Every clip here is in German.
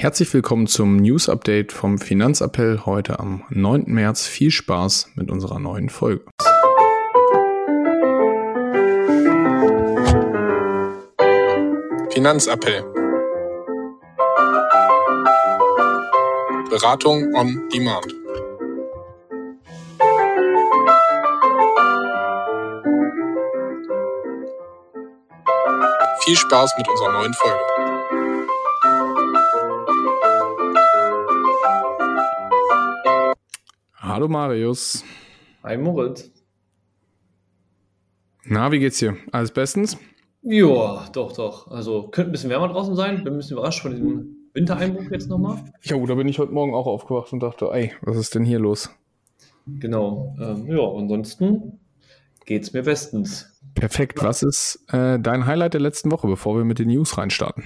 Herzlich willkommen zum News Update vom Finanzappell heute am 9. März. Viel Spaß mit unserer neuen Folge. Finanzappell. Beratung on Demand. Viel Spaß mit unserer neuen Folge. Hallo Marius. Hi Moritz. Na, wie geht's dir? Alles bestens? Ja, doch, doch. Also könnte ein bisschen wärmer draußen sein. Bin ein bisschen überrascht von diesem Wintereinbruch jetzt nochmal. Ja, da bin ich heute Morgen auch aufgewacht und dachte, ey, was ist denn hier los? Genau. Ähm, ja, ansonsten geht's mir bestens. Perfekt. Was ist äh, dein Highlight der letzten Woche, bevor wir mit den News reinstarten?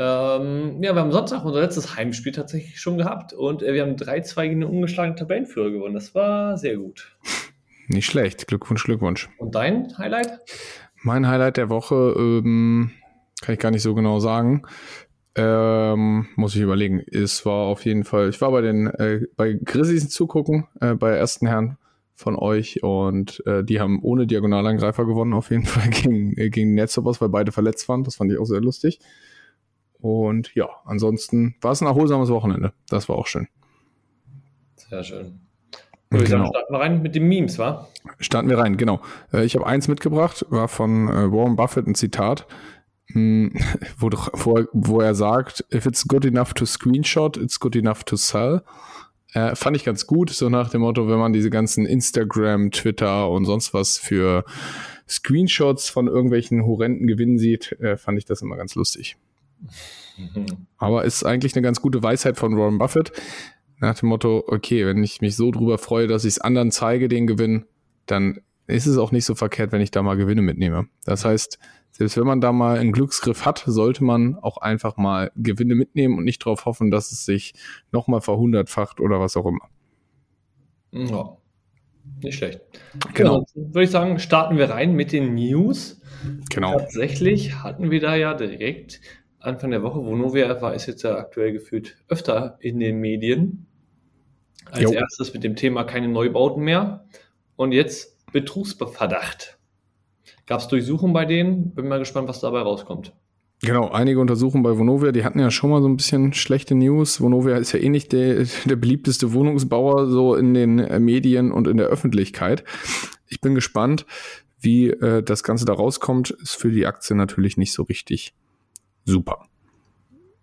Ähm, ja, wir haben Sonntag unser letztes Heimspiel tatsächlich schon gehabt und äh, wir haben 3-2 gegen den ungeschlagenen Tabellenführer gewonnen. Das war sehr gut. Nicht schlecht. Glückwunsch, Glückwunsch. Und dein Highlight? Mein Highlight der Woche ähm, kann ich gar nicht so genau sagen. Ähm, muss ich überlegen. Es war auf jeden Fall, ich war bei den äh, bei Grizzlies zugucken, äh, bei ersten Herren von euch und äh, die haben ohne Diagonalangreifer gewonnen, auf jeden Fall gegen, äh, gegen Netzobers, weil beide verletzt waren. Das fand ich auch sehr lustig. Und ja, ansonsten war es ein erholsames Wochenende. Das war auch schön. Sehr schön. Würde ich Genau. starten wir rein mit den Memes, wa? Starten wir rein, genau. Äh, Ich habe eins mitgebracht, war von äh, Warren Buffett ein Zitat, mh, wo, er- wo er sagt, if it's good enough to screenshot, it's good enough to sell. Äh, fand ich ganz gut, so nach dem Motto, wenn man diese ganzen Instagram, Twitter und sonst was für Screenshots von irgendwelchen horrenden Gewinnen sieht, äh, fand ich das immer ganz lustig. Aber ist eigentlich eine ganz gute Weisheit von Warren Buffett. Nach dem Motto, okay, wenn ich mich so drüber freue, dass ich es anderen zeige, den Gewinn, dann ist es auch nicht so verkehrt, wenn ich da mal Gewinne mitnehme. Das heißt, selbst wenn man da mal einen Glücksgriff hat, sollte man auch einfach mal Gewinne mitnehmen und nicht darauf hoffen, dass es sich nochmal verhundertfacht oder was auch immer. Ja. Nicht schlecht. Genau. Ja, würde ich sagen, starten wir rein mit den News. Genau. Tatsächlich hatten wir da ja direkt Anfang der Woche, Vonovia war ist jetzt ja aktuell gefühlt öfter in den Medien. Als Jo. erstes mit dem Thema keine Neubauten mehr. Und jetzt Betrugsverdacht. Gab es Durchsuchungen bei denen? Bin mal gespannt, was dabei rauskommt. Genau, einige Untersuchungen bei Vonovia, die hatten ja schon mal so ein bisschen schlechte News. Vonovia ist ja eh nicht der, der beliebteste Wohnungsbauer so in den äh, Medien und in der Öffentlichkeit. Ich bin gespannt, wie äh, das Ganze da rauskommt. Ist für die Aktie natürlich nicht so richtig super.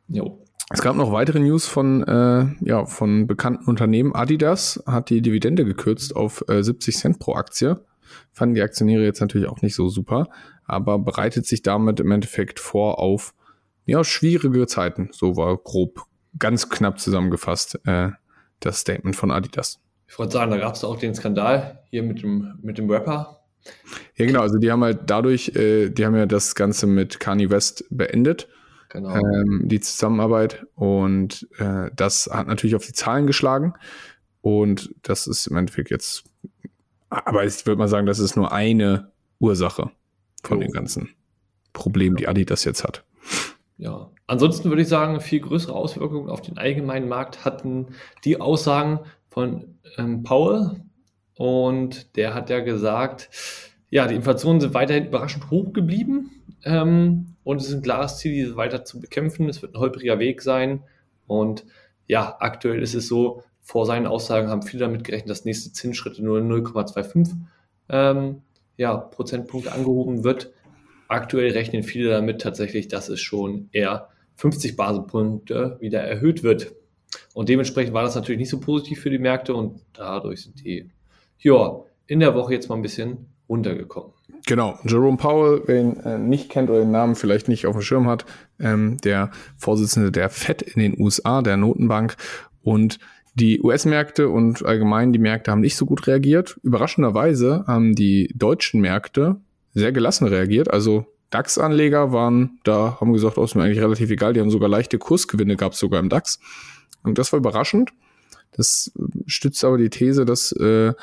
Jo. Es gab noch weitere News von, äh, ja, von bekannten Unternehmen. Adidas hat die Dividende gekürzt auf äh, 70 Cent pro Aktie. Fanden die Aktionäre jetzt natürlich auch nicht so super, aber bereitet sich damit im Endeffekt vor auf ja, schwierige Zeiten. So war grob, ganz knapp zusammengefasst äh, das Statement von Adidas. Ich wollte sagen, da gab es auch den Skandal hier mit dem, mit dem Rapper. Ja, genau, also die haben halt dadurch, äh, die haben ja das Ganze mit Kanye West beendet. Genau. ähm, die Zusammenarbeit. Und äh, das hat natürlich auf die Zahlen geschlagen. Und das ist im Endeffekt jetzt, aber ich würde mal sagen, das ist nur eine Ursache von Jo. den ganzen Problemen, die Adidas jetzt hat. Ja, ansonsten würde ich sagen, viel größere Auswirkungen auf den allgemeinen Markt hatten die Aussagen von ähm, Paul. Und der hat ja gesagt, ja, die Inflationen sind weiterhin überraschend hoch geblieben. Ähm, und es ist ein klares Ziel, diese weiter zu bekämpfen. Es wird ein holpriger Weg sein. Und ja, aktuell ist es so, vor seinen Aussagen haben viele damit gerechnet, dass nächste Zinsschritte nur 0,25 ähm, ja, Prozentpunkte angehoben wird. Aktuell rechnen viele damit tatsächlich, dass es schon eher 50 Basispunkte wieder erhöht wird. Und dementsprechend war das natürlich nicht so positiv für die Märkte und dadurch sind die ja, in der Woche jetzt mal ein bisschen runtergekommen. Genau, Jerome Powell, wer ihn äh, nicht kennt oder den Namen vielleicht nicht auf dem Schirm hat, ähm, der Vorsitzende der FED in den USA, der Notenbank. Und die US-Märkte und allgemein die Märkte haben nicht so gut reagiert. Überraschenderweise haben die deutschen Märkte sehr gelassen reagiert. Also DAX-Anleger waren da, haben gesagt, oh, ist mir eigentlich relativ egal. Die haben sogar leichte Kursgewinne gehabt, sogar im DAX. Und das war überraschend. Das äh, stützt aber die These, dass äh,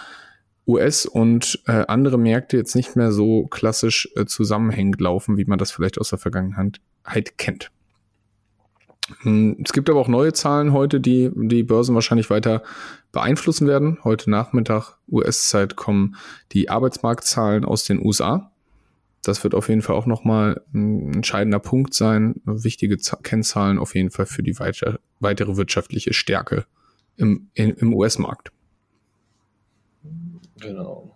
US und äh, andere Märkte jetzt nicht mehr so klassisch äh, zusammenhängend laufen, wie man das vielleicht aus der Vergangenheit kennt. Hm, es gibt aber auch neue Zahlen heute, die die Börsen wahrscheinlich weiter beeinflussen werden. Heute Nachmittag US-Zeit kommen die Arbeitsmarktzahlen aus den USA. Das wird auf jeden Fall auch nochmal ein entscheidender Punkt sein. Wichtige Kennzahlen auf jeden Fall für die weiter, weitere wirtschaftliche Stärke im, im US-Markt. Genau.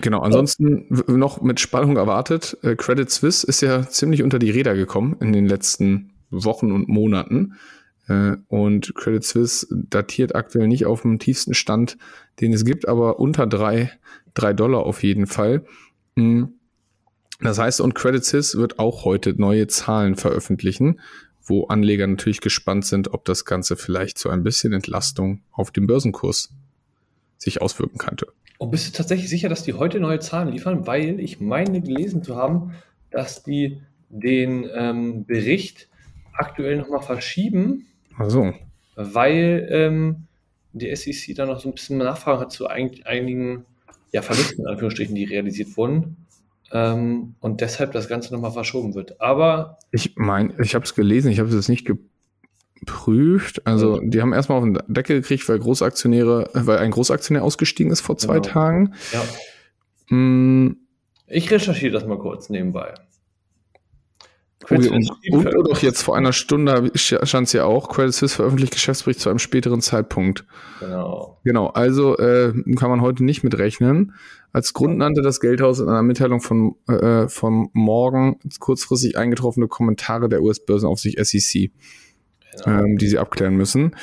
Genau, ansonsten noch mit Spannung erwartet. Äh, Credit Suisse ist ja ziemlich unter die Räder gekommen in den letzten Wochen und Monaten. Äh, und Credit Suisse datiert aktuell nicht auf dem tiefsten Stand, den es gibt, aber unter drei, drei Dollar auf jeden Fall. Hm. Das heißt, und Credit Suisse wird auch heute neue Zahlen veröffentlichen, wo Anleger natürlich gespannt sind, ob das Ganze vielleicht zu ein bisschen Entlastung auf dem Börsenkurs sich auswirken könnte. Und bist du tatsächlich sicher, dass die heute neue Zahlen liefern? Weil ich meine gelesen zu haben, dass die den ähm, Bericht aktuell nochmal verschieben. Also. Weil ähm, die SEC da noch so ein bisschen Nachfragen hat zu einigen ja, Verlusten, in Anführungsstrichen, die realisiert wurden. Ähm, und deshalb das Ganze nochmal verschoben wird. Aber. Ich meine, ich habe es gelesen, ich habe es nicht geprüft. Also, die haben erstmal auf den Deckel gekriegt, weil Großaktionäre, weil ein Großaktionär ausgestiegen ist vor zwei genau. Tagen. Ja. Hm. Ich recherchiere das mal kurz nebenbei. Okay, und, und doch jetzt vor einer Stunde stand es ja auch, Credit Suisse veröffentlicht Geschäftsbericht zu einem späteren Zeitpunkt. Genau. Genau, also äh, kann man heute nicht mitrechnen. Als Grund nannte das Geldhaus in einer Mitteilung von, äh, vom Morgen kurzfristig eingetroffene Kommentare der US-Börsenaufsicht SEC. Ähm, die sie abklären müssen.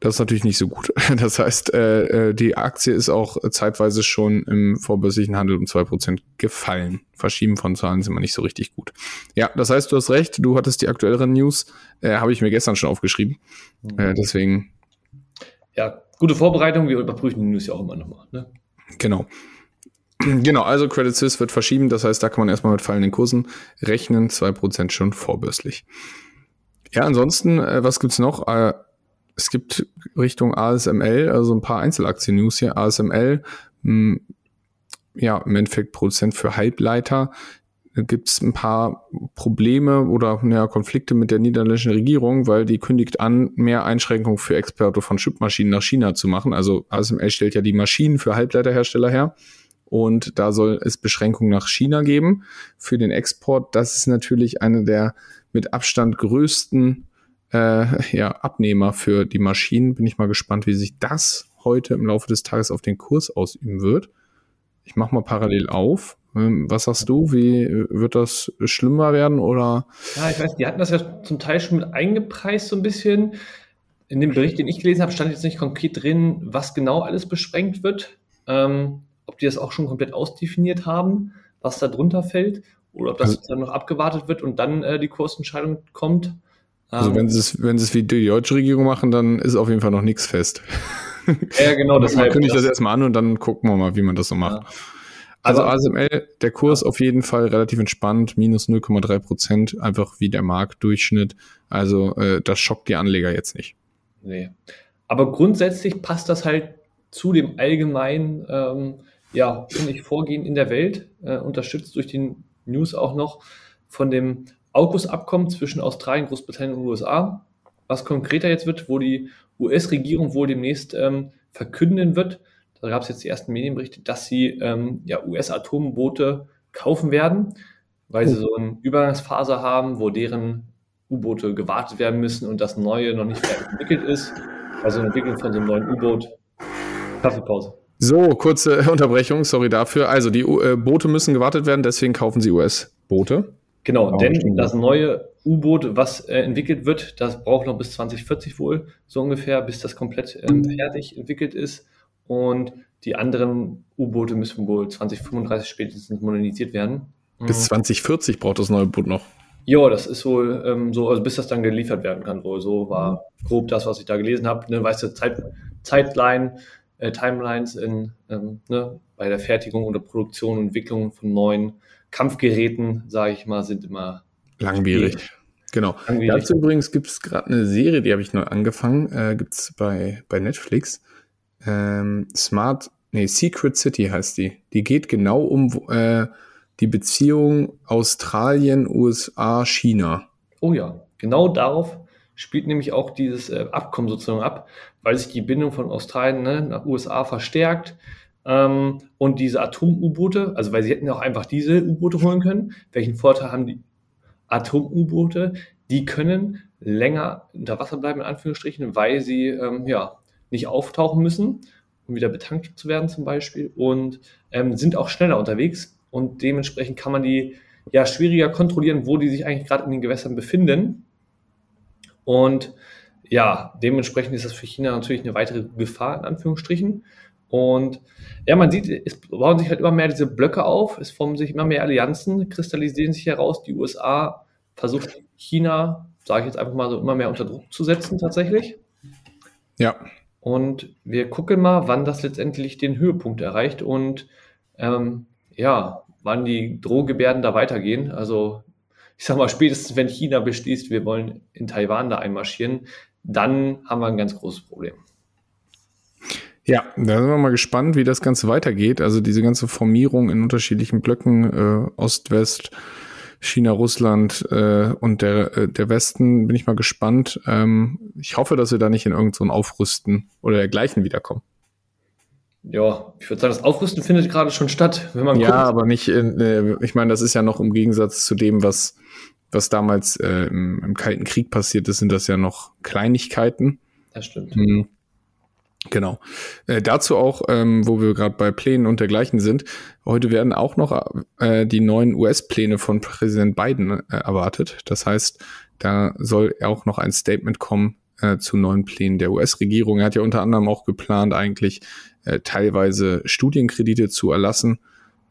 Das ist natürlich nicht so gut. Das heißt, äh, äh, die Aktie ist auch zeitweise schon im vorbörslichen Handel um zwei Prozent gefallen. Verschieben von Zahlen sind immer nicht so richtig gut. Ja, das heißt, du hast recht, du hattest die aktuelleren News, äh, habe ich mir gestern schon aufgeschrieben. Mhm. Äh, deswegen. Ja, gute Vorbereitung, wir überprüfen die News ja auch immer nochmal. Ne? Genau. Genau, also Credit Suisse wird verschieben, das heißt, da kann man erstmal mit fallenden Kursen rechnen, zwei Prozent schon vorbörslich. Ja, ansonsten, äh, was gibt's noch? Äh, es gibt Richtung ASML, also ein paar Einzelaktien-News hier. ASML, mh, hm, ja, im Endeffekt Produzent für Halbleiter. Da gibt es ein paar Probleme oder ja, Konflikte mit der niederländischen Regierung, weil die kündigt an, mehr Einschränkungen für Exporte von Chipmaschinen nach China zu machen. Also ASML stellt ja die Maschinen für Halbleiterhersteller her. Und da soll es Beschränkungen nach China geben für den Export. Das ist natürlich eine der mit Abstand größten äh, ja, Abnehmer für die Maschinen. Bin ich mal gespannt, wie sich das heute im Laufe des Tages auf den Kurs ausüben wird. Ich mache mal parallel auf. Ähm, was sagst du? Wie wird das schlimmer werden oder? Ja, ich weiß, die hatten das ja zum Teil schon mit eingepreist so ein bisschen. In dem Bericht, den ich gelesen habe, stand jetzt nicht konkret drin, was genau alles beschränkt wird. Ähm, ob die das auch schon komplett ausdefiniert haben, was da drunter fällt, oder ob das also, dann noch abgewartet wird und dann äh, die Kursentscheidung kommt. Also wenn sie es, wenn sie es wie die deutsche Regierung machen, dann ist auf jeden Fall noch nichts fest. Ja, genau. Das man kündigt das, das erstmal an und dann gucken wir mal, wie man das so macht. Ja. Also ASML, der Kurs ja. auf jeden Fall relativ entspannt, minus 0,3 Prozent, einfach wie der Marktdurchschnitt. Also äh, das schockt die Anleger jetzt nicht. Nee. Aber grundsätzlich passt das halt zu dem allgemeinen, ähm, ja, finde ich, Vorgehen in der Welt, äh, unterstützt durch die News auch noch von dem AUKUS-Abkommen zwischen Australien, Großbritannien und USA, was konkreter jetzt wird, wo die US-Regierung wohl demnächst ähm, verkünden wird, da gab es jetzt die ersten Medienberichte, dass sie ähm, ja, US-Atomboote kaufen werden, weil oh. sie so eine Übergangsphase haben, wo deren U-Boote gewartet werden müssen und das neue noch nicht fertig entwickelt ist. Also eine Entwicklung von so einem neuen U-Boot. Kaffeepause. So, kurze Unterbrechung, sorry dafür. Also die äh, Boote müssen gewartet werden, deswegen kaufen sie US-Boote. Genau, oh, denn das neue U-Boot, was äh, entwickelt wird, das braucht noch bis 2040 wohl, so ungefähr, bis das komplett ähm, fertig entwickelt ist. Und die anderen U-Boote müssen wohl 2035 spätestens modernisiert werden. Bis 2040 mhm. braucht das neue Boot noch. Ja, das ist wohl ähm, so, also bis das dann geliefert werden kann, wohl. So war grob das, was ich da gelesen habe. Ne, weißt du, Zeit, Zeitline, äh, Timelines in, ähm, ne, bei der Fertigung oder Produktion und Entwicklung von neuen Kampfgeräten, sage ich mal, sind immer langwierig. Schwierig. Genau. Langwierig. Dazu übrigens gibt es gerade eine Serie, die habe ich neu angefangen, äh, gibt es bei, bei Netflix. Ähm, Smart, nee, Secret City heißt die. Die geht genau um äh, die Beziehung Australien, USA, China. Oh ja, genau darauf spielt nämlich auch dieses äh, Abkommen sozusagen ab, weil sich die Bindung von Australien ne, nach USA verstärkt. Ähm, und diese Atom-U-Boote, also weil sie hätten ja auch einfach diese U-Boote holen können. Welchen Vorteil haben die Atom-U-Boote? Die können länger unter Wasser bleiben, in Anführungsstrichen, weil sie ähm, ja, nicht auftauchen müssen, um wieder betankt zu werden zum Beispiel und ähm, sind auch schneller unterwegs und dementsprechend kann man die ja schwieriger kontrollieren, wo die sich eigentlich gerade in den Gewässern befinden. Und ja, dementsprechend ist das für China natürlich eine weitere Gefahr in Anführungsstrichen. Und ja, man sieht, es bauen sich halt immer mehr diese Blöcke auf, es formen sich immer mehr Allianzen, kristallisieren sich heraus. Die USA versucht China, sage ich jetzt einfach mal so, immer mehr unter Druck zu setzen tatsächlich. Ja. Und wir gucken mal, wann das letztendlich den Höhepunkt erreicht und ähm, ja, wann die Drohgebärden da weitergehen. Also ich sag mal, spätestens wenn China beschließt, wir wollen in Taiwan da einmarschieren, dann haben wir ein ganz großes Problem. Ja, da sind wir mal gespannt, wie das Ganze weitergeht. Also diese ganze Formierung in unterschiedlichen Blöcken, äh, Ost, West, China, Russland äh, und der, äh, der Westen, bin ich mal gespannt. Ähm, ich hoffe, dass wir da nicht in irgendein so Aufrüsten oder dergleichen wiederkommen. Ja, ich würde sagen, das Aufrüsten findet gerade schon statt, wenn man Ja, guckt. aber nicht, äh, ich meine, das ist ja noch im Gegensatz zu dem, was, was damals äh, im, im Kalten Krieg passiert ist, sind das ja noch Kleinigkeiten. Das stimmt. Mhm. Genau. Äh, dazu auch, ähm, wo wir gerade bei Plänen und dergleichen sind, heute werden auch noch äh, die neuen US-Pläne von Präsident Biden äh, erwartet. Das heißt, da soll auch noch ein Statement kommen äh, zu neuen Plänen der US-Regierung. Er hat ja unter anderem auch geplant, eigentlich äh, teilweise Studienkredite zu erlassen,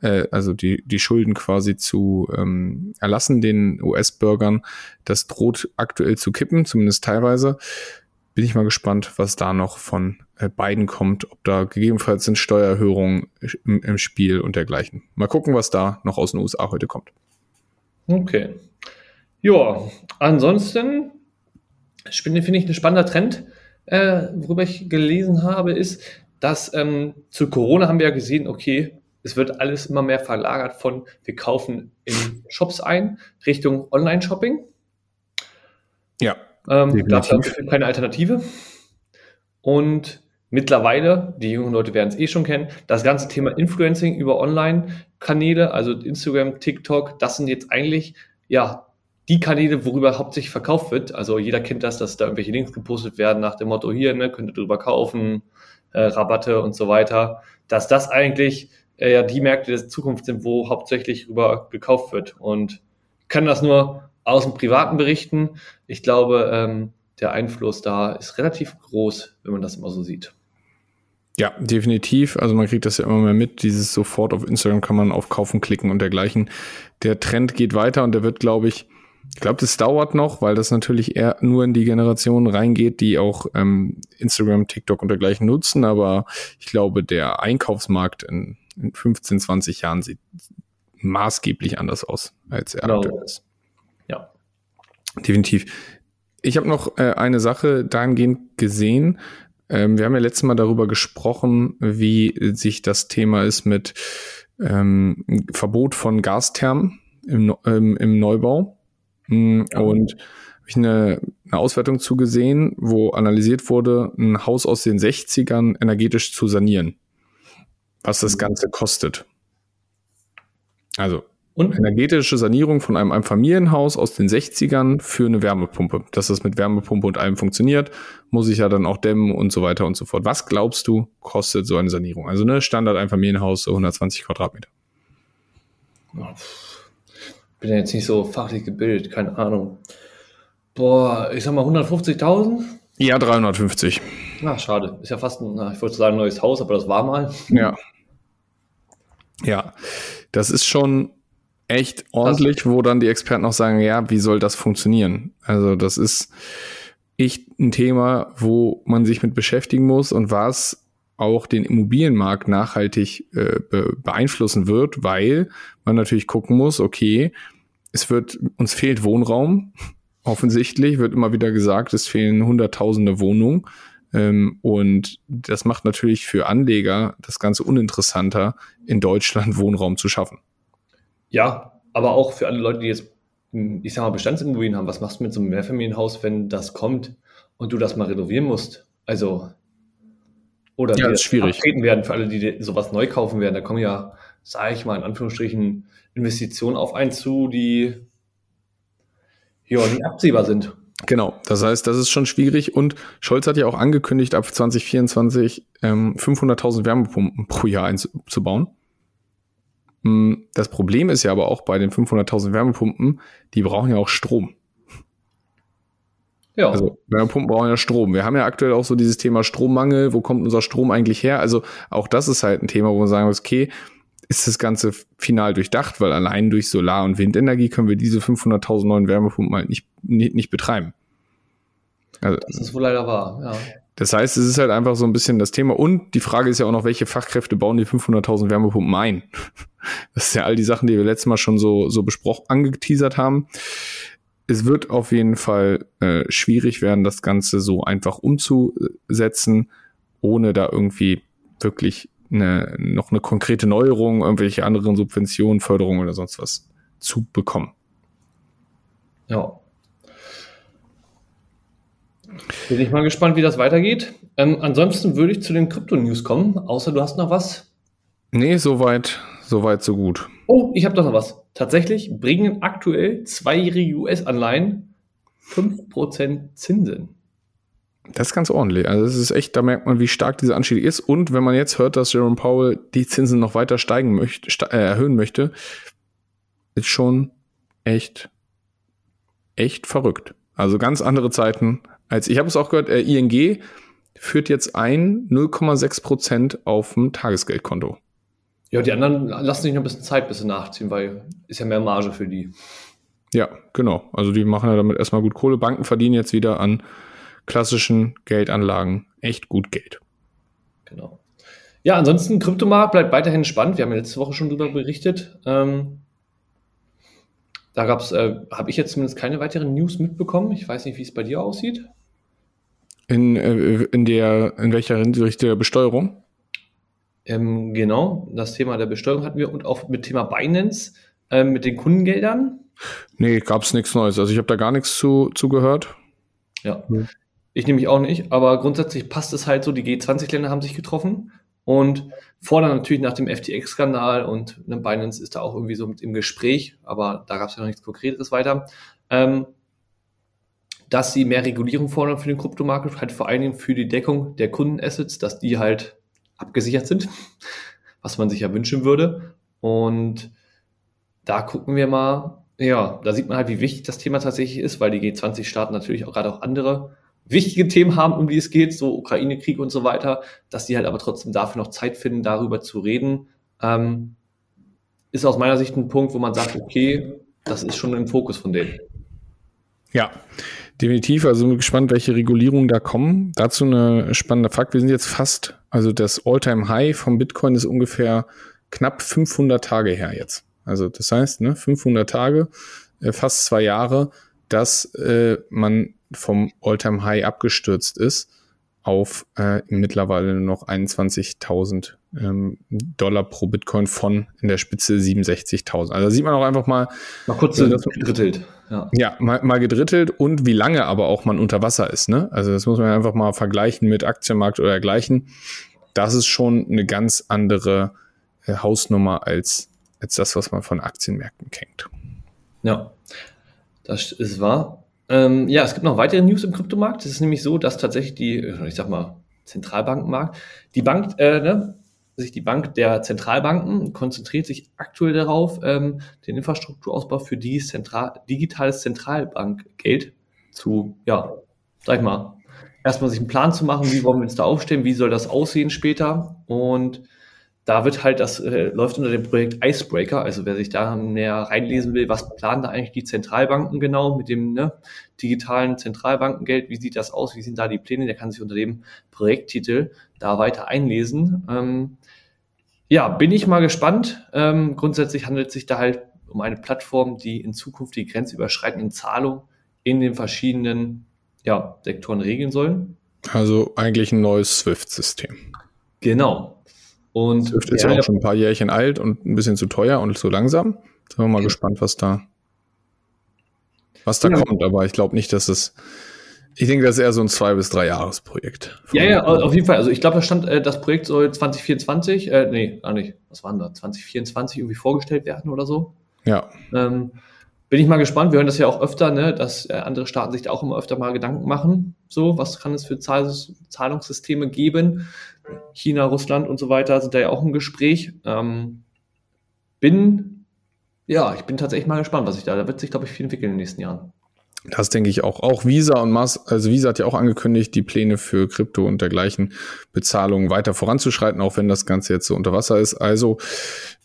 äh, also die, die Schulden quasi zu ähm, erlassen den US-Bürgern. Das droht aktuell zu kippen, zumindest teilweise bin ich mal gespannt, was da noch von äh, beiden kommt, ob da gegebenenfalls sind Steuererhöhungen im, im, Spiel und dergleichen. Mal gucken, was da noch aus den USA heute kommt. Okay. Ja, ansonsten finde ich ein spannender Trend, äh, worüber ich gelesen habe, ist, dass ähm, zu Corona haben wir ja gesehen, okay, es wird alles immer mehr verlagert von, wir kaufen in Shops ein, Richtung Online-Shopping. Ja. Ähm, es keine Alternative. Und mittlerweile, die jungen Leute werden es eh schon kennen, das ganze Thema Influencing über Online-Kanäle, also Instagram, TikTok, das sind jetzt eigentlich ja die Kanäle, worüber hauptsächlich verkauft wird. Also jeder kennt das, dass da irgendwelche Links gepostet werden nach dem Motto hier, ne, könnt ihr drüber kaufen, äh, Rabatte und so weiter. Dass das eigentlich äh, ja die Märkte der Zukunft sind, wo hauptsächlich drüber gekauft wird. Und kann das nur aus dem Privaten berichten. Ich glaube, ähm, der Einfluss da ist relativ groß, wenn man das immer so sieht. Ja, definitiv. Also man kriegt das ja immer mehr mit. Dieses sofort auf Instagram kann man auf Kaufen klicken und dergleichen. Der Trend geht weiter und der wird, glaube ich, ich glaube, das dauert noch, weil das natürlich eher nur in die Generation reingeht, die auch ähm, Instagram, TikTok und dergleichen nutzen. Aber ich glaube, der Einkaufsmarkt in, in 15, 20 Jahren sieht maßgeblich anders aus, als er genau. aktuell ist. Ja. Definitiv. Ich habe noch äh, eine Sache dahingehend gesehen. Ähm, wir haben ja letztes Mal darüber gesprochen, wie sich das Thema ist mit ähm, Verbot von Gasthermen im, ähm, im Neubau. Ja. Und habe ich eine, eine Auswertung zugesehen, wo analysiert wurde, ein Haus aus den 60ern energetisch zu sanieren. Was das mhm. Ganze kostet. Also und energetische Sanierung von einem Einfamilienhaus aus den 60ern für eine Wärmepumpe. Dass das mit Wärmepumpe und allem funktioniert, muss ich ja dann auch dämmen und so weiter und so fort. Was glaubst du, kostet so eine Sanierung? Also eine Standard-Einfamilienhaus, so 120 Quadratmeter. Bin ja jetzt nicht so fachlich gebildet, keine Ahnung. Boah, ich sag mal 150.000? Ja, 350. Na, schade. Ist ja fast ein, ich wollte sagen, neues Haus, aber das war mal. Ja. Ja, das ist schon echt ordentlich, wo dann die Experten auch sagen, ja, wie soll das funktionieren? Also das ist echt ein Thema, wo man sich mit beschäftigen muss und was auch den Immobilienmarkt nachhaltig äh, be beeinflussen wird, weil man natürlich gucken muss, okay, es wird, uns fehlt Wohnraum, offensichtlich, wird immer wieder gesagt, es fehlen hunderttausende Wohnungen. Ähm, und das macht natürlich für Anleger das Ganze uninteressanter, in Deutschland Wohnraum zu schaffen. Ja, aber auch für alle Leute, die jetzt ich sag mal, Bestandsimmobilien haben, was machst du mit so einem Mehrfamilienhaus, wenn das kommt und du das mal renovieren musst? Also, oder ja, das ist schwierig. werden für alle, die sowas neu kaufen werden. Da kommen ja, sage ich mal, in Anführungsstrichen Investitionen auf einen zu, die ja nicht absehbar sind. Genau, das heißt, das ist schon schwierig und Scholz hat ja auch angekündigt, ab 2024 ähm, 500.000 Wärmepumpen pro Jahr einzubauen. Hm, das Problem ist ja aber auch bei den 500.000 Wärmepumpen, die brauchen ja auch Strom. Ja. Also Wärmepumpen brauchen ja Strom. Wir haben ja aktuell auch so dieses Thema Strommangel. Wo kommt unser Strom eigentlich her? Also auch das ist halt ein Thema, wo man sagen muss, okay, ist das Ganze final durchdacht, weil allein durch Solar- und Windenergie können wir diese 500.000 neuen Wärmepumpen halt nicht, nicht, nicht betreiben. Also, das ist wohl leider wahr, ja. Das heißt, es ist halt einfach so ein bisschen das Thema. Und die Frage ist ja auch noch, welche Fachkräfte bauen die 500.000 Wärmepumpen ein? Das ist ja all die Sachen, die wir letztes Mal schon so, so besprochen, angeteasert haben. Es wird auf jeden Fall äh, schwierig werden, das Ganze so einfach umzusetzen, ohne da irgendwie wirklich eine, noch eine konkrete Neuerung, irgendwelche anderen Subventionen, Förderungen oder sonst was zu bekommen. Ja. Bin ich mal gespannt, wie das weitergeht. Ähm, ansonsten würde ich zu den Krypto-News kommen, außer du hast noch was. Nee, soweit, soweit, so gut. Oh, ich habe doch noch was. Tatsächlich bringen aktuell zweijährige US-Anleihen 5% Zinsen. Das ist ganz ordentlich. Also es ist echt, da merkt man, wie stark dieser Anstieg ist. Und wenn man jetzt hört, dass Jerome Powell die Zinsen noch weiter steigen möchte, äh, erhöhen möchte, ist schon echt, echt verrückt. Also ganz andere Zeiten als ich habe es auch gehört, äh, ING führt jetzt ein 0,6 Prozent auf dem Tagesgeldkonto. Ja, die anderen lassen sich noch ein bisschen Zeit, bis sie nachziehen, weil ist ja mehr Marge für die. Ja, genau. Also die machen ja damit erstmal gut Kohle. Banken verdienen jetzt wieder an klassischen Geldanlagen echt gut Geld. Genau. Ja, ansonsten Kryptomarkt bleibt weiterhin spannend. Wir haben ja letzte Woche schon darüber berichtet. Ähm, da gab's, äh, habe ich jetzt zumindest keine weiteren News mitbekommen. Ich weiß nicht, wie es bei dir aussieht. In, äh, in der, in welcher Hinsicht der Besteuerung? Ähm, genau, das Thema der Besteuerung hatten wir und auch mit Thema Binance, äh, mit den Kundengeldern. Nee, gab es nichts Neues. Also ich habe da gar nichts zu, zu gehört. Ja. Hm. Ich nehme mich auch nicht, aber grundsätzlich passt es halt so, die G20-Länder haben sich getroffen und fordern natürlich nach dem FTX-Skandal und Binance ist da auch irgendwie so mit im Gespräch, aber da gab es ja noch nichts Konkretes weiter, ähm, dass sie mehr Regulierung fordern für den Kryptomarkt, halt vor allen Dingen für die Deckung der Kundenassets, dass die halt abgesichert sind, was man sich ja wünschen würde. Und da gucken wir mal, ja, da sieht man halt, wie wichtig das Thema tatsächlich ist, weil die G20-Staaten natürlich auch gerade auch andere wichtige Themen haben, um die es geht, so Ukraine-Krieg und so weiter, dass die halt aber trotzdem dafür noch Zeit finden, darüber zu reden, ähm, ist aus meiner Sicht ein Punkt, wo man sagt, okay, das ist schon im Fokus von denen. Ja, definitiv. Also bin gespannt, welche Regulierungen da kommen. Dazu eine spannende Fakt. Wir sind jetzt fast, also das All-Time-High vom Bitcoin ist ungefähr knapp 500 Tage her jetzt. Also das heißt, ne, 500 Tage, äh, fast zwei Jahre, dass äh, man vom Alltime high abgestürzt ist auf äh, mittlerweile nur noch 21.000 ähm, Dollar pro Bitcoin von in der Spitze 67.000. Also da sieht man auch einfach mal. Mal kurz äh, gedrittelt. Ja, ja mal, mal gedrittelt und wie lange aber auch man unter Wasser ist. Ne? Also das muss man einfach mal vergleichen mit Aktienmarkt oder dergleichen. Das ist schon eine ganz andere äh, Hausnummer als, als das, was man von Aktienmärkten kennt. Ja, das ist wahr. Ähm, ja, es gibt noch weitere News im Kryptomarkt. Es ist nämlich so, dass tatsächlich die, äh, ich sag mal, Zentralbankenmarkt, die Bank, äh, ne, sich die Bank der Zentralbanken konzentriert sich aktuell darauf, ähm, den Infrastrukturausbau für die Zentral digitales Zentralbankgeld zu, ja, sag ich mal, erstmal sich einen Plan zu machen, wie wollen wir uns da aufstellen, wie soll das aussehen später und da wird halt, das äh, läuft unter dem Projekt Icebreaker, also wer sich da näher reinlesen will, was planen da eigentlich die Zentralbanken genau mit dem ne, digitalen Zentralbankengeld, wie sieht das aus, wie sind da die Pläne, der kann sich unter dem Projekttitel da weiter einlesen. Ähm, ja, bin ich mal gespannt. Ähm, grundsätzlich handelt es sich da halt um eine Plattform, die in Zukunft die grenzüberschreitenden Zahlungen in den verschiedenen ja, Sektoren regeln soll. Also eigentlich ein neues SWIFT-System. Genau, und Swift ist ja auch schon ein paar Jährchen alt und ein bisschen zu teuer und zu langsam. Sind wir mal ja. gespannt, was da was da Ja. kommt, aber ich glaube nicht, dass es. Ich denke, das ist eher so ein zwei bis drei Jahresprojekt. Ja, ja, auf jeden Fall. Also ich glaube, da stand, äh, das Projekt soll 2024, äh, nee, gar nicht, was waren da, 2024 irgendwie vorgestellt werden oder so. Ja, Ähm, bin ich mal gespannt. Wir hören das ja auch öfter, ne, dass äh, andere Staaten sich da auch immer öfter mal Gedanken machen. So, was kann es für Zahl Zahlungssysteme geben? China, Russland und so weiter sind da ja auch im Gespräch. Ähm, bin, ja, ich bin tatsächlich mal gespannt, was sich da, da wird sich, glaube ich, viel entwickeln in den nächsten Jahren. das denke ich auch. Auch Visa und Mas, also Visa hat ja auch angekündigt, die Pläne für Krypto und dergleichen Bezahlungen weiter voranzuschreiten, auch wenn das Ganze jetzt so unter Wasser ist. Also,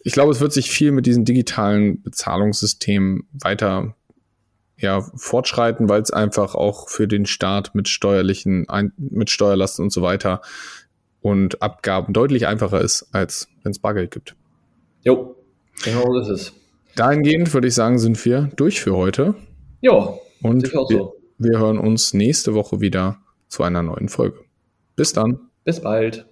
ich glaube, es wird sich viel mit diesen digitalen Bezahlungssystemen weiter ja, fortschreiten, weil es einfach auch für den Staat mit steuerlichen, mit Steuerlasten und so weiter und Abgaben deutlich einfacher ist, als wenn es Bargeld gibt. Jo, genau so ist es. Dahingehend würde ich sagen, sind wir durch für heute Ja, und wir, so. wir hören uns nächste Woche wieder zu einer neuen Folge. Bis dann. Bis bald.